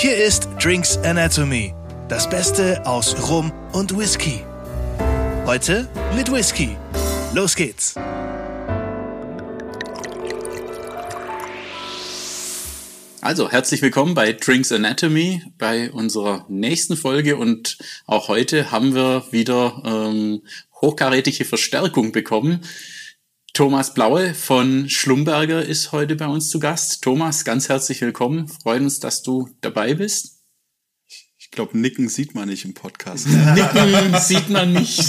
Hier ist Drinks Anatomy, das Beste aus Rum und Whisky. Heute mit Whisky. Los geht's! Also, herzlich willkommen bei Drinks Anatomy, bei unserer nächsten Folge. Und auch heute haben wir wieder ähm, hochkarätige Verstärkung bekommen. Thomas Blaue von Schlumberger ist heute bei uns zu Gast. Thomas, ganz herzlich willkommen. Freuen uns, dass du dabei bist. Ich glaube, Nicken sieht man nicht im Podcast. Nicken sieht man nicht.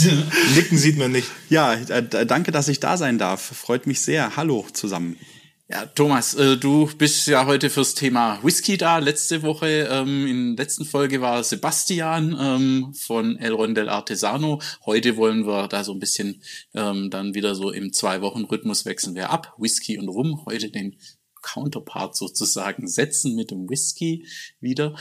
Nicken sieht man nicht. Ja, äh, danke, dass ich da sein darf. Freut mich sehr. Hallo zusammen. Ja, Thomas, äh, du bist ja heute fürs Thema Whisky da. Letzte Woche, ähm, in der letzten Folge war Sebastian ähm, von El Rondel Artesano. Heute wollen wir da so ein bisschen ähm, dann wieder so im Zwei-Wochen-Rhythmus wechseln wir ab. Whisky und Rum. Heute den Counterpart sozusagen setzen mit dem Whisky wieder.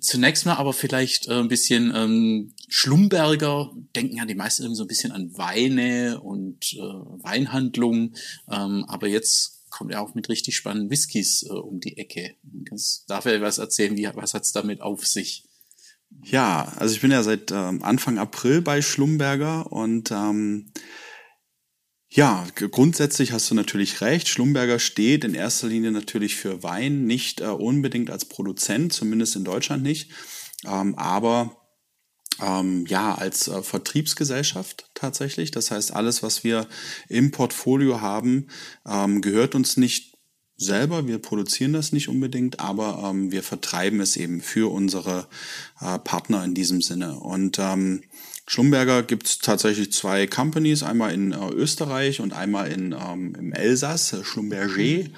Zunächst mal aber vielleicht äh, ein bisschen Schlumberger, denken ja die meisten irgendwie so ein bisschen an Weine und äh, Weinhandlungen, aber jetzt kommt er auch mit richtig spannenden Whiskys äh, um die Ecke. Das darf er was erzählen, wie, was hat's damit auf sich? Ja, also ich bin ja seit ähm, Anfang April bei Schlumberger und ähm, ja, grundsätzlich hast du natürlich recht. Schlumberger steht in erster Linie natürlich für Wein, nicht äh, unbedingt als Produzent, zumindest in Deutschland nicht. Ähm, aber ähm, ja, als äh, Vertriebsgesellschaft tatsächlich. Das heißt, alles, was wir im Portfolio haben, ähm, gehört uns nicht selber. Wir produzieren das nicht unbedingt, aber ähm, wir vertreiben es eben für unsere äh, Partner in diesem Sinne. Und ähm, Schlumberger gibt es tatsächlich zwei Companies, einmal in äh, Österreich und einmal in, ähm, im Elsass, äh, Schlumberger.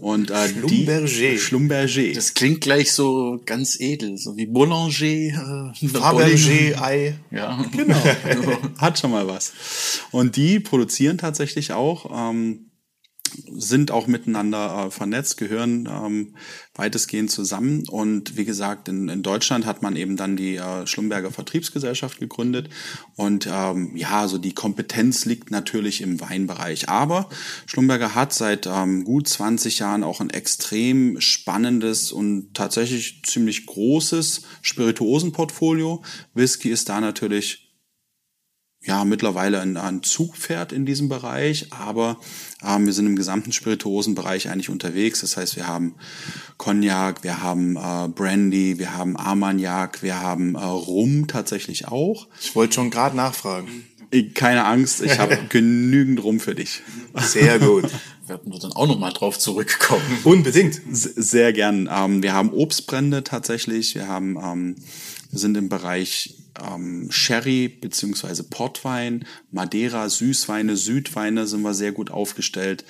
Und, äh, Schlumberger. Die, Schlumberger. Das klingt gleich so ganz edel, so wie Boulanger. Äh, Fabergé, Ei. Ja, genau. Hat schon mal was. Und die produzieren tatsächlich auch ähm, sind auch miteinander äh, vernetzt, gehören ähm, weitestgehend zusammen. Und wie gesagt, in, in Deutschland hat man eben dann die äh, Schlumberger Vertriebsgesellschaft gegründet. Und ähm, ja, so die Kompetenz liegt natürlich im Weinbereich. Aber Schlumberger hat seit ähm, gut 20 Jahren auch ein extrem spannendes und tatsächlich ziemlich großes Spirituosenportfolio. Whisky ist da natürlich ja mittlerweile ein, ein Zugpferd in diesem Bereich, aber ähm, wir sind im gesamten Spirituosenbereich eigentlich unterwegs. Das heißt, wir haben Cognac, wir haben äh, Brandy, wir haben Armagnac, wir haben äh, Rum tatsächlich auch. Ich wollte schon gerade nachfragen. Keine Angst, ich habe genügend Rum für dich. Sehr gut. Werden wir dann auch nochmal drauf zurückkommen. Unbedingt. Sehr gern. Ähm, wir haben Obstbrände tatsächlich. Wir haben, ähm, wir sind im Bereich ähm, Sherry beziehungsweise Portwein, Madeira, Süßweine, Südweine sind wir sehr gut aufgestellt.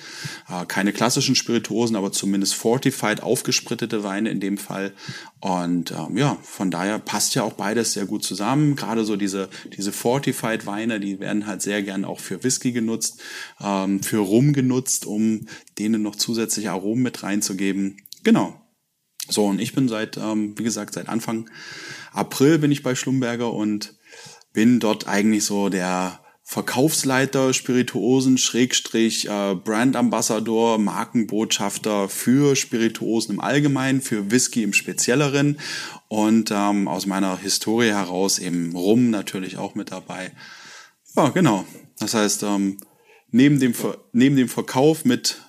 Äh, keine klassischen Spirituosen, aber zumindest fortified, aufgesprittete Weine in dem Fall. Und ähm, ja, von daher passt ja auch beides sehr gut zusammen. Gerade so diese, diese fortified Weine, die werden halt sehr gern auch für Whisky genutzt, ähm, für Rum genutzt, um denen noch zusätzliche Aromen mit reinzugeben. Genau. So, und ich bin seit, ähm, wie gesagt, seit Anfang April bin ich bei Schlumberger und bin dort eigentlich so der Verkaufsleiter, Spirituosen, Schrägstrich, äh, Brand Ambassador, Markenbotschafter für Spirituosen im Allgemeinen, für Whisky im Spezielleren und ähm, aus meiner Historie heraus eben Rum natürlich auch mit dabei. Ja, genau. Das heißt, ähm, neben, dem, neben dem Verkauf mit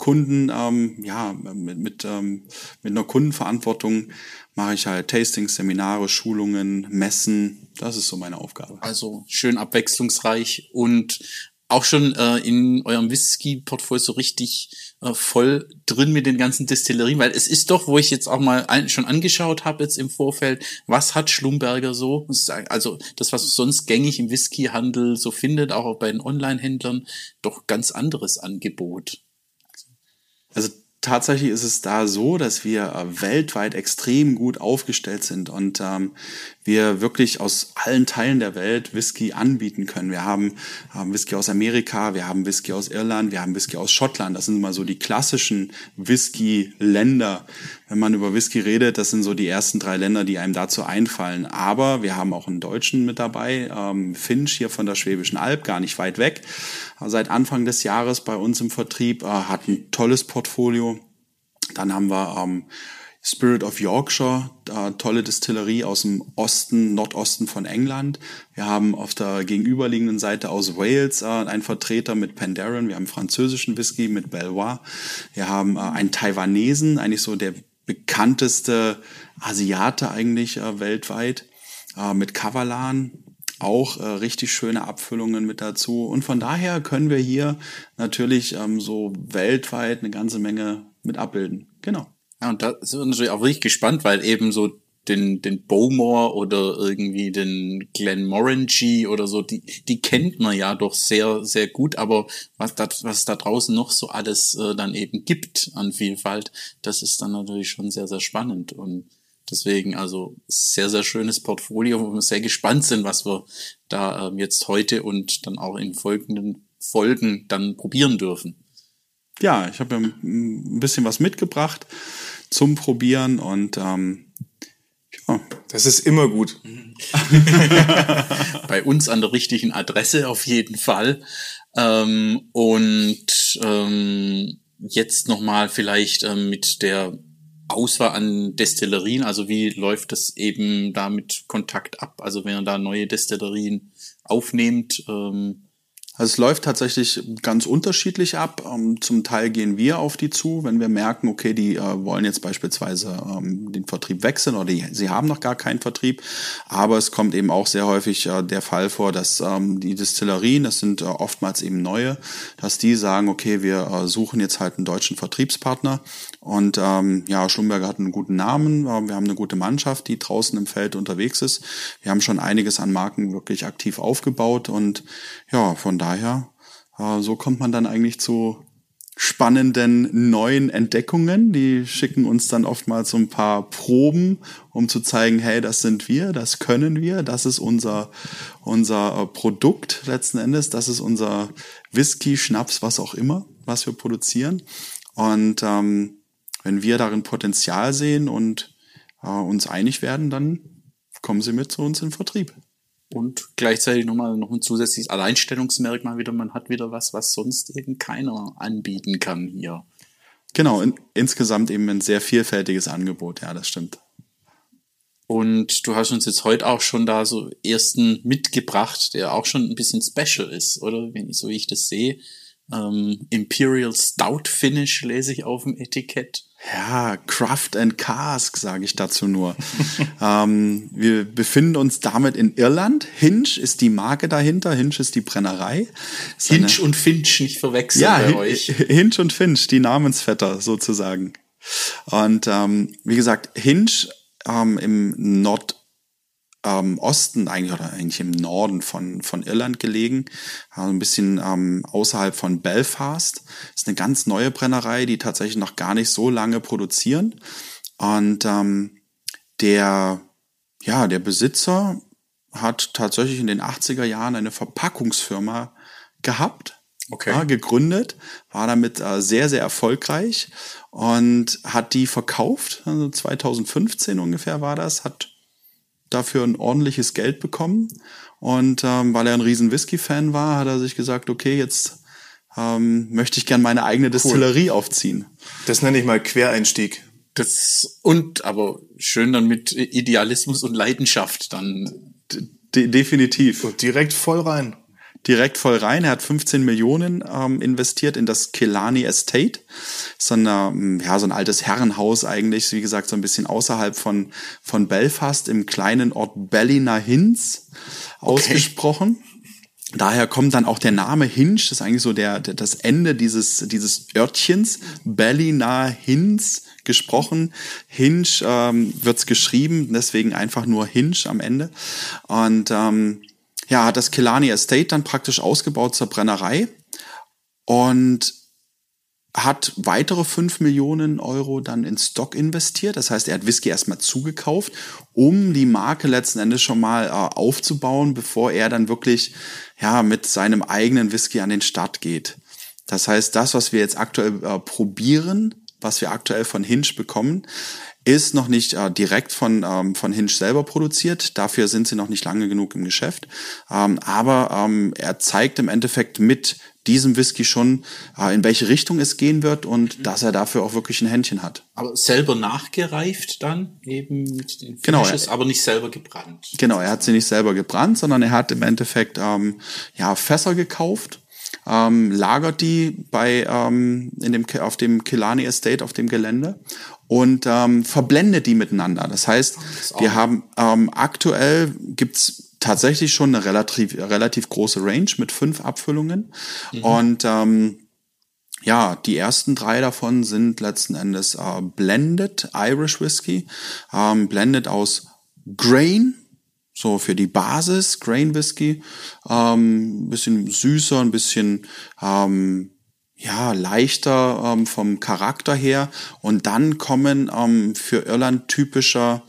Kunden, ähm, ja, mit, mit, ähm, mit einer Kundenverantwortung mache ich halt Tastings, Seminare, Schulungen, Messen. Das ist so meine Aufgabe. Also schön abwechslungsreich und auch schon äh, in eurem Whisky-Portfolio so richtig äh, voll drin mit den ganzen Destillerien, weil es ist doch, wo ich jetzt auch mal ein, schon angeschaut habe jetzt im Vorfeld, was hat Schlumberger so? Also das, was sonst gängig im Whisky-Handel so findet, auch bei den Online-Händlern, doch ganz anderes Angebot. Also tatsächlich ist es da so, dass wir äh, weltweit extrem gut aufgestellt sind und ähm, wir wirklich aus allen Teilen der Welt Whisky anbieten können. Wir haben, haben Whisky aus Amerika, wir haben Whisky aus Irland, wir haben Whisky aus Schottland. Das sind mal so die klassischen Whisky-Länder. Wenn man über Whisky redet, das sind so die ersten drei Länder, die einem dazu einfallen. Aber wir haben auch einen Deutschen mit dabei, ähm, Finch hier von der Schwäbischen Alb, gar nicht weit weg. Seit Anfang des Jahres bei uns im Vertrieb, äh, hat ein tolles Portfolio. Dann haben wir ähm, Spirit of Yorkshire, äh, tolle Distillerie aus dem Osten, Nordosten von England. Wir haben auf der gegenüberliegenden Seite aus Wales äh, einen Vertreter mit Penderyn. Wir haben französischen Whisky mit Belvoir. Wir haben äh, einen Taiwanesen, eigentlich so der bekannteste Asiate eigentlich äh, weltweit, äh, mit Kavalan. Auch äh, richtig schöne Abfüllungen mit dazu. Und von daher können wir hier natürlich ähm, so weltweit eine ganze Menge mit abbilden. Genau. Ja, und da sind wir natürlich auch wirklich gespannt, weil eben so den, den Bowmore oder irgendwie den Glenmorangie oder so, die, die kennt man ja doch sehr, sehr gut, aber was da, was da draußen noch so alles äh, dann eben gibt an Vielfalt, das ist dann natürlich schon sehr, sehr spannend und deswegen also sehr, sehr schönes Portfolio, wo wir sehr gespannt sind, was wir da ähm, jetzt heute und dann auch in folgenden Folgen dann probieren dürfen. Ja, ich habe ein bisschen was mitgebracht zum Probieren und ähm, Das ist immer gut. Bei uns an der richtigen Adresse auf jeden Fall. Ähm, und ähm, jetzt nochmal vielleicht ähm, mit der Auswahl an Destillerien, also wie läuft das eben da mit Kontakt ab? Also wenn ihr da neue Destillerien aufnehmt, ähm, also es läuft tatsächlich ganz unterschiedlich ab. Ähm, zum Teil gehen wir auf die zu, wenn wir merken, okay, die äh, wollen jetzt beispielsweise ähm, den Vertrieb wechseln oder die, sie haben noch gar keinen Vertrieb. Aber es kommt eben auch sehr häufig äh, der Fall vor, dass ähm, die Destillerien, das sind äh, oftmals eben neue, dass die sagen, okay, wir suchen jetzt halt einen deutschen Vertriebspartner. Und ja, Schlumberger hat einen guten Namen. Wir haben eine gute Mannschaft, die draußen im Feld unterwegs ist. Wir haben schon einiges an Marken wirklich aktiv aufgebaut und ja, von daher, äh, so kommt man dann eigentlich zu spannenden neuen Entdeckungen. Die schicken uns dann oftmals so ein paar Proben, um zu zeigen, hey, das sind wir, das können wir, das ist unser, unser äh, Produkt letzten Endes, das ist unser Whisky, Schnaps, was auch immer, was wir produzieren. Und ähm, wenn wir darin Potenzial sehen und äh, uns einig werden, dann kommen sie mit zu uns in Vertrieb und gleichzeitig nochmal noch ein zusätzliches Alleinstellungsmerkmal wieder. Man hat wieder was, was sonst eben keiner anbieten kann hier. Genau, in, insgesamt eben ein sehr vielfältiges Angebot, ja, das stimmt. Und du hast uns jetzt heute auch schon da so ersten mitgebracht, der auch schon ein bisschen special ist, oder? Wenn ich, so wie ich das sehe. Ähm, Imperial Stout Finish lese ich auf dem Etikett. Ja, Craft and Cask, sage ich dazu nur. ähm, wir befinden uns damit in Irland. Hinch ist die Marke dahinter. Hinch ist die Brennerei. Ist Hinch und Finch nicht verwechseln ja, bei euch. Hinch und Finch, die Namensvetter sozusagen. Und ähm, wie gesagt, Hinch ähm, im Nord ähm, Osten eigentlich oder eigentlich im Norden von, von Irland gelegen, also ein bisschen ähm, außerhalb von Belfast. ist eine ganz neue Brennerei, die tatsächlich noch gar nicht so lange produzieren. Und ähm, der, ja, der Besitzer hat tatsächlich in den 80er Jahren eine Verpackungsfirma gehabt, okay. ja, gegründet, war damit äh, sehr, sehr erfolgreich und hat die verkauft, also 2015 ungefähr war das, hat dafür ein ordentliches Geld bekommen. Und ähm, weil er ein riesen Whisky-Fan war, hat er sich gesagt, okay, jetzt ähm, möchte ich gern meine eigene Destillerie cool. aufziehen. Das nenne ich mal Quereinstieg. Das und aber schön dann mit Idealismus und Leidenschaft dann. De definitiv. Und direkt voll rein direkt voll rein. Er hat 15 Millionen ähm, investiert in das Kelani Estate. So, eine, ähm, ja, so ein altes Herrenhaus eigentlich, wie gesagt, so ein bisschen außerhalb von, von Belfast im kleinen Ort Ballynahins okay. ausgesprochen. Daher kommt dann auch der Name Hinch, das ist eigentlich so der, der das Ende dieses, dieses Örtchens, Ballynahins gesprochen. Hinch ähm, wird's geschrieben, deswegen einfach nur Hinch am Ende. Und ähm, ja, hat das Killarney Estate dann praktisch ausgebaut zur Brennerei und hat weitere fünf Millionen Euro dann in Stock investiert. Das heißt, er hat Whisky erstmal zugekauft, um die Marke letzten Endes schon mal äh, aufzubauen, bevor er dann wirklich ja mit seinem eigenen Whisky an den Start geht. Das heißt, das, was wir jetzt aktuell äh, probieren, was wir aktuell von Hinge bekommen, ist noch nicht äh, direkt von, ähm, von Hinge selber produziert. Dafür sind sie noch nicht lange genug im Geschäft. Ähm, aber ähm, er zeigt im Endeffekt mit diesem Whisky schon, äh, in welche Richtung es gehen wird und mhm. dass er dafür auch wirklich ein Händchen hat. Aber selber nachgereift dann eben mit den genau, Finishes, aber nicht selber gebrannt. Genau, er hat sie nicht selber gebrannt, sondern er hat im Endeffekt ähm, ja Fässer gekauft ähm, lagert die bei ähm, in dem auf dem Kilani Estate auf dem Gelände und ähm, verblendet die miteinander. Das heißt, wir haben ähm, aktuell gibt's tatsächlich schon eine relativ relativ große Range mit fünf Abfüllungen mhm. und ähm, ja, die ersten drei davon sind letzten Endes äh, Blended Irish Whiskey, ähm, Blended aus Grain, so für die Basis, Grain Whisky, ähm, bisschen süßer, ein bisschen ähm, ja leichter ähm, vom Charakter her. Und dann kommen ähm, für Irland typischer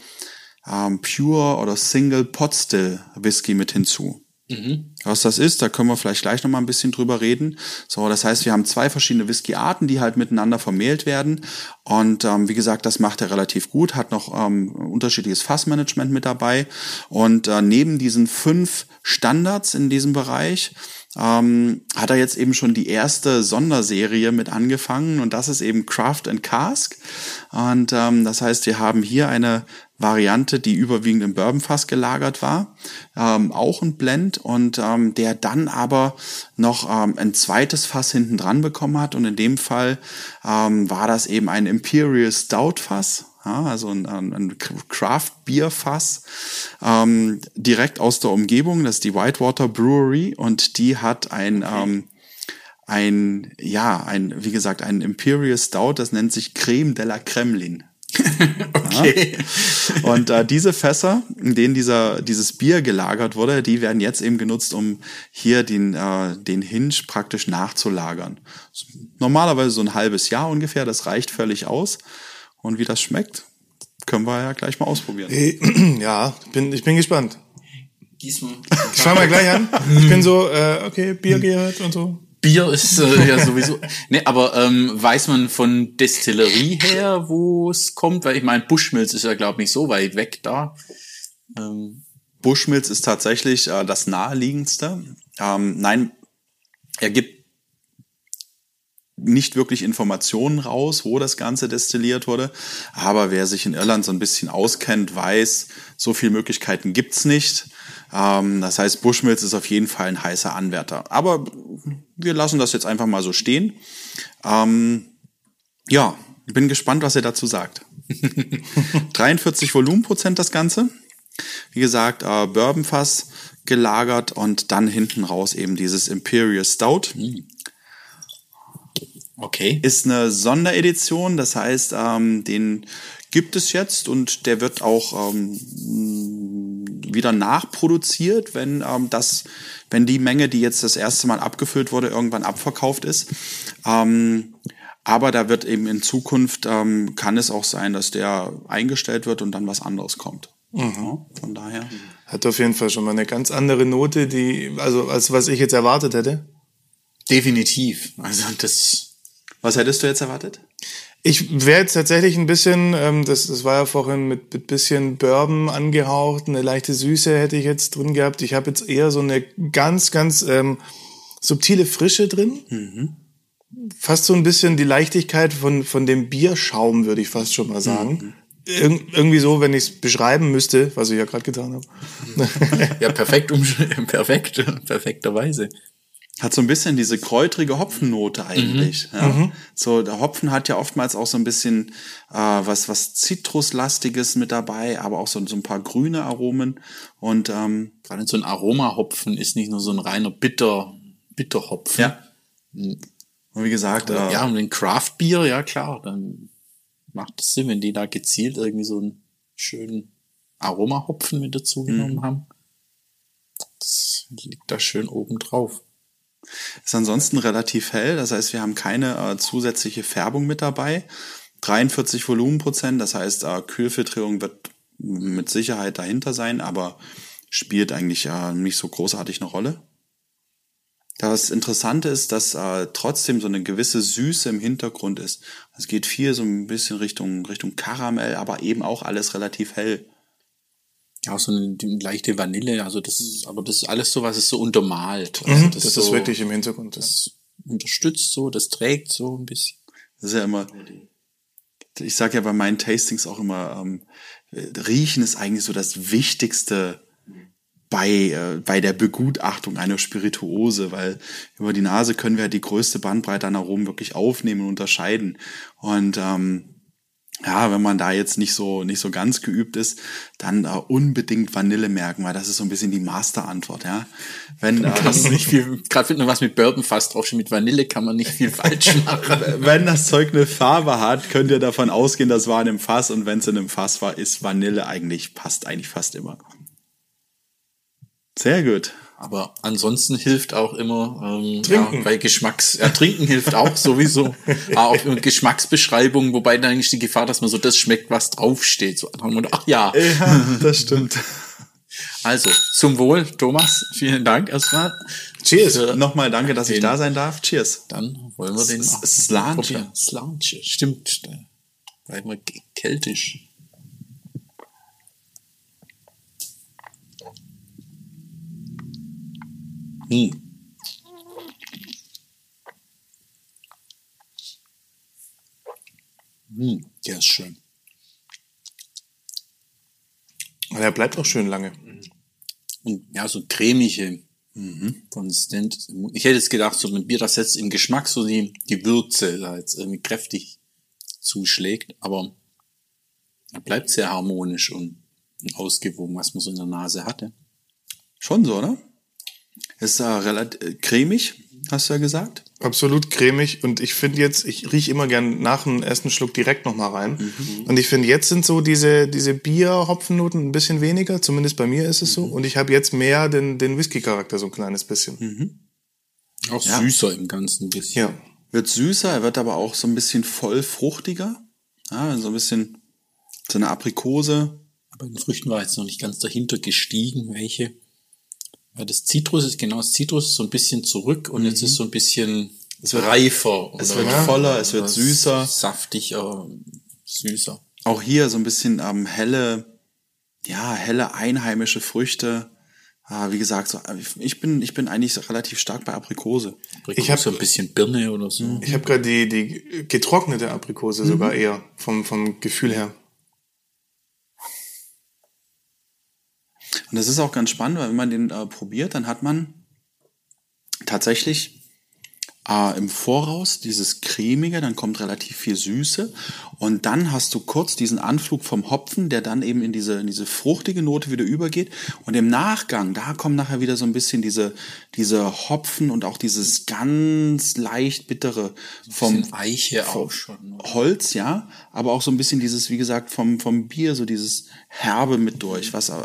ähm, Pure oder Single Pot Still Whisky mit hinzu. Mhm. Was das ist, da können wir vielleicht gleich nochmal ein bisschen drüber reden. So, das heißt, wir haben zwei verschiedene Whisky-Arten, die halt miteinander vermählt werden. Und ähm, wie gesagt, das macht er relativ gut, hat noch ähm, unterschiedliches Fassmanagement mit dabei. Und äh, neben diesen fünf Standards in diesem Bereich ähm, hat er jetzt eben schon die erste Sonderserie mit angefangen und das ist eben Craft and Cask. Und ähm, das heißt, wir haben hier eine Variante, die überwiegend im Bourbonfass gelagert war, ähm, auch ein Blend und ähm, der dann aber noch ähm, ein zweites Fass hinten dran bekommen hat und in dem Fall ähm, war das eben ein Imperial Stout Fass, ja, also ein, ein Craft Beer Fass ähm, direkt aus der Umgebung, das ist die Whitewater Brewery und die hat ein okay. ähm, ein, ja, ein, wie gesagt, ein Imperial Stout, das nennt sich Creme de la Kremlin. okay. Ja. Und äh, diese Fässer, in denen dieser, dieses Bier gelagert wurde, die werden jetzt eben genutzt, um hier den, äh, den Hinge praktisch nachzulagern. Normalerweise so ein halbes Jahr ungefähr, das reicht völlig aus. Und wie das schmeckt, können wir ja gleich mal ausprobieren. Ja, bin, ich bin gespannt. Gieß mal. Ich fang mal gleich an. Ich bin so, äh, okay, Bier gehört und so. Bier ist äh, ja sowieso. nee, aber ähm, weiß man von Destillerie her, wo es kommt? Weil ich meine, Bushmills ist ja, glaube ich, nicht so weit weg da. Ähm. Bushmills ist tatsächlich äh, das naheliegendste. Ähm, nein, er gibt nicht wirklich Informationen raus, wo das Ganze destilliert wurde. Aber wer sich in Irland so ein bisschen auskennt, weiß, so viele Möglichkeiten gibt's nicht. Ähm, das heißt, Bushmills ist auf jeden Fall ein heißer Anwärter. Aber wir lassen das jetzt einfach mal so stehen. Ähm, ja, bin gespannt, was er dazu sagt. 43 Volumenprozent das Ganze. Wie gesagt, äh, Bourbonfass gelagert und dann hinten raus eben dieses Imperial Stout. Okay. Ist eine Sonderedition, das heißt, ähm, den gibt es jetzt und der wird auch ähm, wieder nachproduziert, wenn ähm, das, wenn die Menge, die jetzt das erste Mal abgefüllt wurde, irgendwann abverkauft ist. Ähm, aber da wird eben in Zukunft ähm, kann es auch sein, dass der eingestellt wird und dann was anderes kommt. Mhm. von daher. Hat auf jeden Fall schon mal eine ganz andere Note, die, also als was ich jetzt erwartet hätte. Definitiv. Also das. Was hättest du jetzt erwartet? Ich wäre jetzt tatsächlich ein bisschen, ähm, das, das war ja vorhin mit, mit bisschen Bourbon angehaucht, eine leichte Süße hätte ich jetzt drin gehabt. Ich habe jetzt eher so eine ganz, ganz ähm, subtile Frische drin. Mhm. Fast so ein bisschen die Leichtigkeit von, von dem Bierschaum, würde ich fast schon mal sagen. Mhm. Ir irgendwie so, wenn ich es beschreiben müsste, was ich ja gerade getan habe. ja, perfekt, perfekt, perfekterweise hat so ein bisschen diese kräutrige Hopfennote eigentlich. Mhm. Ja. Mhm. So der Hopfen hat ja oftmals auch so ein bisschen äh, was was Zitruslastiges mit dabei, aber auch so, so ein paar grüne Aromen und ähm, gerade so ein Aromahopfen ist nicht nur so ein reiner bitter Bitterhopfen. Ja. Mhm. Und wie gesagt, äh, ja und ein Craft Beer, ja klar, dann macht es Sinn, wenn die da gezielt irgendwie so einen schönen Aromahopfen mit dazu genommen mhm. haben. Das liegt da schön oben drauf. Ist ansonsten relativ hell, das heißt, wir haben keine äh, zusätzliche Färbung mit dabei. 43 Volumenprozent, das heißt, äh, Kühlfiltrierung wird mit Sicherheit dahinter sein, aber spielt eigentlich äh, nicht so großartig eine Rolle. Das Interessante ist, dass äh, trotzdem so eine gewisse Süße im Hintergrund ist. Es geht viel so ein bisschen Richtung, Richtung Karamell, aber eben auch alles relativ hell. Ja, so eine, eine leichte Vanille, also das ist, aber das ist alles so, was es so untermalt. Also das, das ist so, wirklich im Hintergrund. Das unterstützt so, das trägt so ein bisschen. Das ist ja immer, ich sage ja bei meinen Tastings auch immer, ähm, Riechen ist eigentlich so das Wichtigste bei, äh, bei der Begutachtung einer Spirituose, weil über die Nase können wir ja die größte Bandbreite an Aromen wirklich aufnehmen und unterscheiden. Und ähm, ja, wenn man da jetzt nicht so nicht so ganz geübt ist, dann äh, unbedingt Vanille merken, weil das ist so ein bisschen die Masterantwort, ja. Wenn äh, das nicht viel, gerade wenn man was mit Bourbon fast drauf mit Vanille kann man nicht viel falsch machen. wenn das Zeug eine Farbe hat, könnt ihr davon ausgehen, das war in einem Fass und wenn es in einem Fass war, ist Vanille eigentlich passt eigentlich fast immer. Sehr gut. Aber ansonsten hilft auch immer ähm, trinken. Ja, bei Geschmacks, ja, trinken hilft auch sowieso. auch Geschmacksbeschreibungen, wobei dann eigentlich die Gefahr, dass man so das schmeckt, was draufsteht. So, ach ja. Ja, das stimmt. Also, zum Wohl, Thomas. Vielen Dank erstmal. Cheers. Für Nochmal danke, dass ich da sein darf. Cheers. Dann wollen wir den auch Slanche. Slanche, stimmt. Bleiben wir keltisch. Hm. Hm, der ist schön. Und er bleibt auch schön lange. Und ja, so cremige mhm. konsistent. Ich hätte jetzt gedacht, so ein Bier, das jetzt im Geschmack so die, die Würze da jetzt irgendwie kräftig zuschlägt, aber er bleibt sehr harmonisch und ausgewogen, was man so in der Nase hatte. Schon so, oder? Ist äh, relativ cremig, hast du ja gesagt. Absolut cremig und ich finde jetzt, ich rieche immer gern nach dem ersten Schluck direkt nochmal rein. Mhm. Und ich finde, jetzt sind so diese, diese Bier-Hopfennoten ein bisschen weniger, zumindest bei mir ist es so. Mhm. Und ich habe jetzt mehr den, den Whisky-Charakter so ein kleines bisschen. Mhm. Auch ja. süßer im Ganzen ein bisschen. Ja. Wird süßer, er wird aber auch so ein bisschen voll fruchtiger. Ja, so ein bisschen so eine Aprikose. Aber in den Früchten war jetzt noch nicht ganz dahinter gestiegen, welche. Ja, das Zitrus ist genau das Zitrus ist so ein bisschen zurück und mhm. jetzt ist so ein bisschen es wird, reifer. Es wird voller, es wird süßer. Saftiger, süßer. Auch hier so ein bisschen ähm, helle, ja, helle einheimische Früchte. Ah, wie gesagt, so, ich bin ich bin eigentlich relativ stark bei Aprikose. Aprikose ich habe so ein bisschen Birne oder so. Ich habe gerade die die getrocknete Aprikose mhm. sogar eher vom vom Gefühl her. Und das ist auch ganz spannend, weil wenn man den äh, probiert, dann hat man tatsächlich äh, im Voraus dieses cremige, dann kommt relativ viel Süße. Und dann hast du kurz diesen Anflug vom Hopfen, der dann eben in diese in diese fruchtige Note wieder übergeht. Und im Nachgang, da kommt nachher wieder so ein bisschen diese diese Hopfen und auch dieses ganz leicht bittere vom Eiche auch schon Holz, ja, aber auch so ein bisschen dieses wie gesagt vom vom Bier so dieses herbe mit durch, was äh,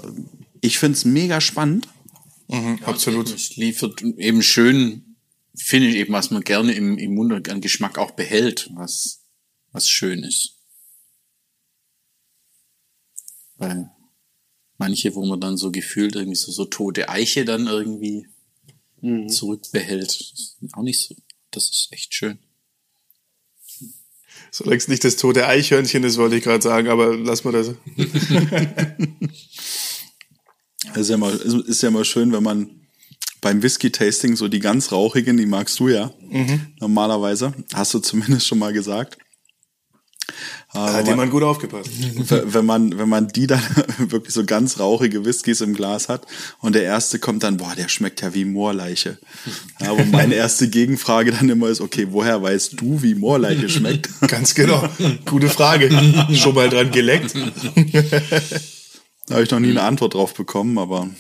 ich finde es mega spannend. Mhm, ja, absolut. Es liefert eben schön, finde ich eben, was man gerne im, im Mund an Geschmack auch behält, was, was schön ist. Weil manche, wo man dann so gefühlt irgendwie so, so tote Eiche dann irgendwie mhm. zurückbehält, auch nicht so. Das ist echt schön. Solange es nicht das tote Eichhörnchen ist, wollte ich gerade sagen, aber lass mal das. ist ja mal, ist ja mal schön, wenn man beim Whisky-Tasting so die ganz rauchigen, die magst du ja mhm. normalerweise, hast du zumindest schon mal gesagt. Da hat jemand gut aufgepasst. Wenn man, wenn man die dann wirklich so ganz rauchige Whiskys im Glas hat und der erste kommt dann, boah, der schmeckt ja wie Moorleiche. Ja, aber meine erste Gegenfrage dann immer ist, okay, woher weißt du, wie Moorleiche schmeckt? Ganz genau. Gute Frage. Schon mal dran geleckt. Da habe ich noch nie eine Antwort drauf bekommen, aber.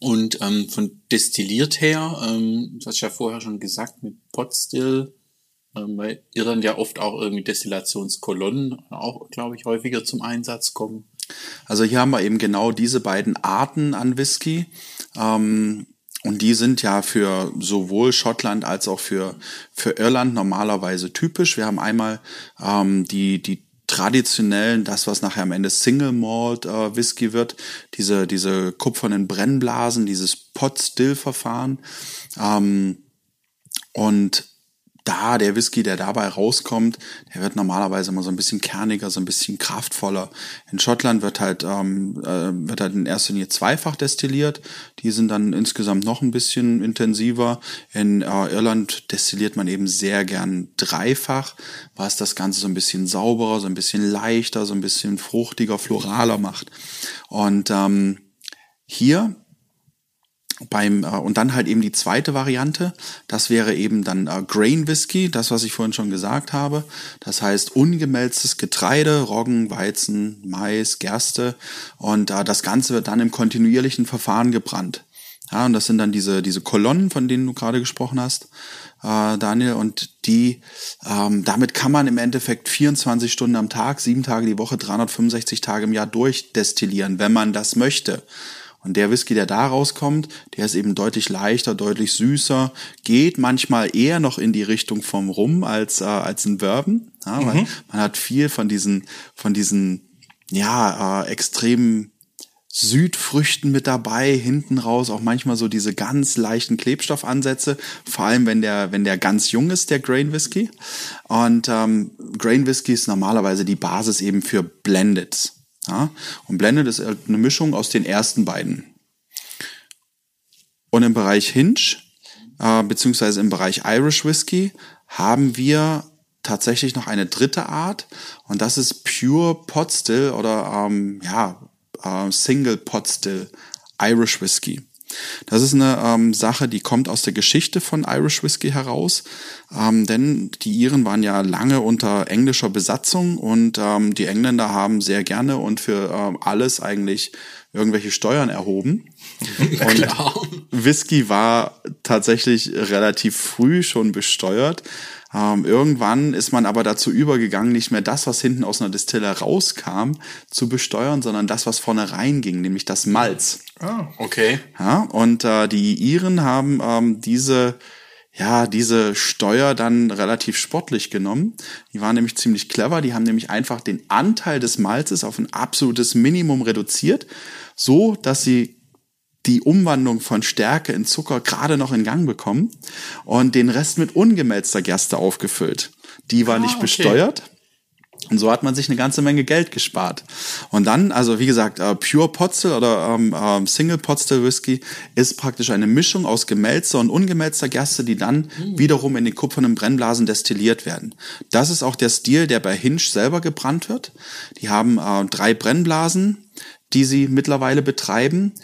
Und ähm, von destilliert her, ähm, das hast du ja vorher schon gesagt, mit Potstill, ähm, weil Irland ja oft auch irgendwie Destillationskolonnen auch, glaube ich, häufiger zum Einsatz kommen. Also hier haben wir eben genau diese beiden Arten an Whisky. Ähm, und die sind ja für sowohl Schottland als auch für, für Irland normalerweise typisch. Wir haben einmal ähm, die, die traditionellen, das was nachher am Ende Single Malt äh, Whisky wird, diese diese kupfernen Brennblasen, dieses Pot Still Verfahren ähm, und da, der Whisky, der dabei rauskommt, der wird normalerweise immer so ein bisschen kerniger, so ein bisschen kraftvoller. In Schottland wird halt, ähm, äh, wird halt in erster Linie zweifach destilliert. Die sind dann insgesamt noch ein bisschen intensiver. In äh, Irland destilliert man eben sehr gern dreifach, was das Ganze so ein bisschen sauberer, so ein bisschen leichter, so ein bisschen fruchtiger, floraler macht. Und ähm, hier beim äh, und dann halt eben die zweite Variante, das wäre eben dann äh, Grain Whisky, das was ich vorhin schon gesagt habe. Das heißt ungemälztes Getreide, Roggen, Weizen, Mais, Gerste und äh, das Ganze wird dann im kontinuierlichen Verfahren gebrannt. Ja, und das sind dann diese diese Kolonnen, von denen du gerade gesprochen hast, äh, Daniel. Und die ähm, damit kann man im Endeffekt 24 Stunden am Tag, sieben Tage die Woche, 365 Tage im Jahr durchdestillieren, wenn man das möchte. Und der Whisky, der da rauskommt, der ist eben deutlich leichter, deutlich süßer, geht manchmal eher noch in die Richtung vom Rum als, äh, als ein Bourbon. Ja, mhm. weil man hat viel von diesen, von diesen, ja, äh, extremen Südfrüchten mit dabei, hinten raus auch manchmal so diese ganz leichten Klebstoffansätze, vor allem wenn der, wenn der ganz jung ist, der Grain Whisky. Und ähm, Grain Whisky ist normalerweise die Basis eben für Blendeds. Ja? Und Blended ist eine Mischung aus den ersten beiden. Und im Bereich Hinge, äh, beziehungsweise im Bereich Irish Whiskey, haben wir tatsächlich noch eine dritte Art und das ist Pure Pot Still oder ähm, ja, äh, Single Pot Still Irish Whiskey. Das ist eine ähm, Sache, die kommt aus der Geschichte von Irish Whiskey heraus, ähm, denn die Iren waren ja lange unter englischer Besatzung und ähm, die Engländer haben sehr gerne und für ähm, alles eigentlich irgendwelche Steuern erhoben. Und Klar. Whisky war tatsächlich relativ früh schon besteuert. Ähm, irgendwann ist man aber dazu übergegangen, nicht mehr das, was hinten aus einer Distille rauskam, zu besteuern, sondern das, was vorne reinging, nämlich das Malz. Ah, okay. Ja, und äh, die Iren haben ähm, diese ja, diese Steuer dann relativ sportlich genommen. Die waren nämlich ziemlich clever. Die haben nämlich einfach den Anteil des Malzes auf ein absolutes Minimum reduziert, so dass sie die Umwandlung von Stärke in Zucker gerade noch in Gang bekommen und den Rest mit ungemälzter Gerste aufgefüllt. Die war ah, nicht okay. besteuert. Und so hat man sich eine ganze Menge Geld gespart. Und dann, also wie gesagt, äh, Pure Potstill oder ähm, äh, Single Potstill Whisky ist praktisch eine Mischung aus gemälzter und ungemälzter Gerste, die dann mhm. wiederum in den kupfernen Brennblasen destilliert werden. Das ist auch der Stil, der bei Hinge selber gebrannt wird. Die haben äh, drei Brennblasen, die sie mittlerweile betreiben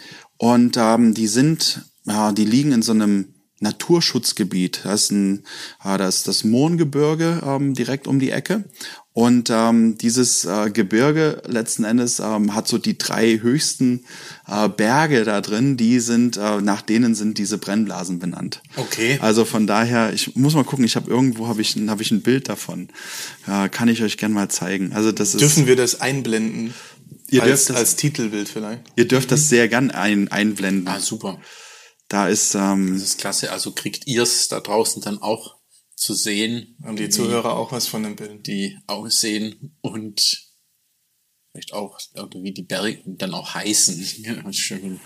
und ähm, die sind, ja, die liegen in so einem Naturschutzgebiet. Das ist, ein, äh, das, ist das Mohngebirge ähm, direkt um die Ecke. Und ähm, dieses äh, Gebirge letzten Endes ähm, hat so die drei höchsten äh, Berge da drin, die sind, äh, nach denen sind diese Brennblasen benannt. Okay. Also von daher, ich muss mal gucken, ich habe irgendwo habe ich, hab ich ein Bild davon. Ja, kann ich euch gerne mal zeigen. Also das Dürfen ist, wir das einblenden? Ihr als, das, als Titelbild vielleicht. Ihr dürft das sehr gern ein, einblenden. Ah, super. Da ist. Ähm, das ist klasse. Also kriegt ihr es da draußen dann auch zu sehen. Haben die Zuhörer auch was von dem Bild? Die aussehen und vielleicht auch wie die Berge dann auch heißen. Schön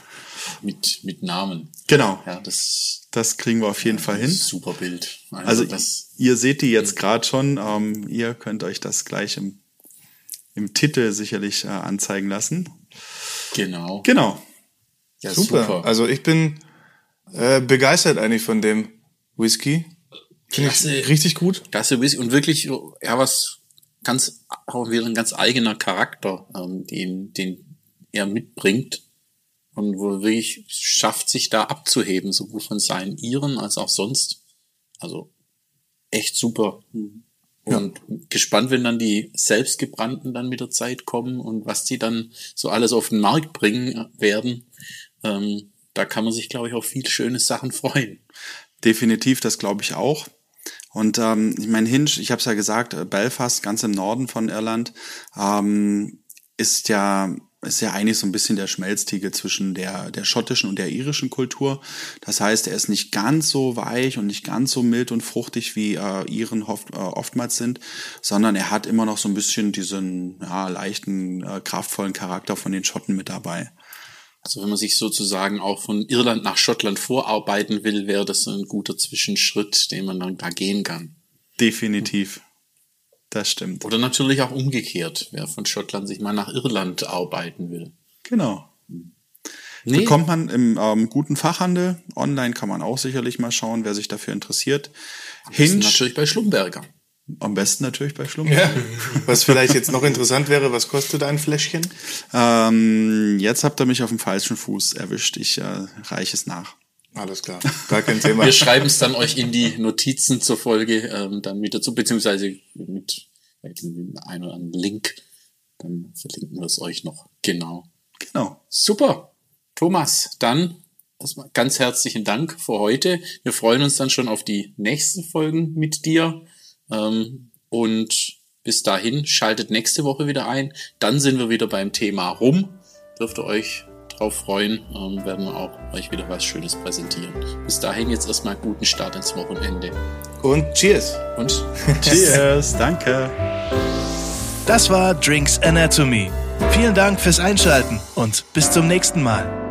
mit, mit Namen. Genau. Ja, das, das kriegen wir auf jeden ja, Fall hin. Super Bild. Also, also das, ihr seht die jetzt gerade schon. Ähm, ihr könnt euch das gleich im im Titel sicherlich äh, anzeigen lassen. Genau. Genau. Ja, super. super. Also ich bin äh, begeistert eigentlich von dem Whisky. Finde ich richtig gut. Klasse Whisky und wirklich ja was ganz auch wieder ein ganz eigener Charakter, ähm, den den er mitbringt und wo wirklich schafft sich da abzuheben, sowohl von seinen Iren als auch sonst. Also echt super. Mhm. Und ja. gespannt, wenn dann die selbstgebrannten dann mit der Zeit kommen und was die dann so alles auf den Markt bringen werden. Ähm, da kann man sich, glaube ich, auf viele schöne Sachen freuen. Definitiv, das glaube ich auch. Und ähm, ich meine, Hinge, ich habe es ja gesagt, äh, Belfast, ganz im Norden von Irland, ähm, ist ja ist ja eigentlich so ein bisschen der Schmelztiegel zwischen der, der schottischen und der irischen Kultur. Das heißt, er ist nicht ganz so weich und nicht ganz so mild und fruchtig, wie äh, Iren oft, äh, oftmals sind, sondern er hat immer noch so ein bisschen diesen ja, leichten, äh, kraftvollen Charakter von den Schotten mit dabei. Also wenn man sich sozusagen auch von Irland nach Schottland vorarbeiten will, wäre das ein guter Zwischenschritt, den man dann da gehen kann. Definitiv. Das stimmt. Oder natürlich auch umgekehrt, wer von Schottland sich mal nach Irland arbeiten will. Genau. Nee. Bekommt man im ähm, guten Fachhandel. Online kann man auch sicherlich mal schauen, wer sich dafür interessiert. Hinch. Natürlich bei Schlumberger. Am besten natürlich bei Schlumberger. Ja. Was vielleicht jetzt noch interessant wäre, was kostet ein Fläschchen? Ähm, jetzt habt ihr mich auf dem falschen Fuß erwischt. Ich äh, reiche es nach. Alles klar, gar kein Thema. Wir schreiben es dann euch in die Notizen zur Folge ähm, dann mit dazu, beziehungsweise mit einem oder anderen Link. Dann verlinken wir es euch noch. Genau. Genau. Super. Thomas, dann erstmal ganz herzlichen Dank für heute. Wir freuen uns dann schon auf die nächsten Folgen mit dir. Ähm, und bis dahin schaltet nächste Woche wieder ein. Dann sind wir wieder beim Thema Rum. Dürft ihr euch drauf freuen. Ähm, werden wir auch euch wieder was Schönes präsentieren. Bis dahin jetzt erstmal guten Start ins Wochenende. Und Cheers. Und Cheers. Danke. Das war Drinks Anatomy. Vielen Dank fürs Einschalten und bis zum nächsten Mal.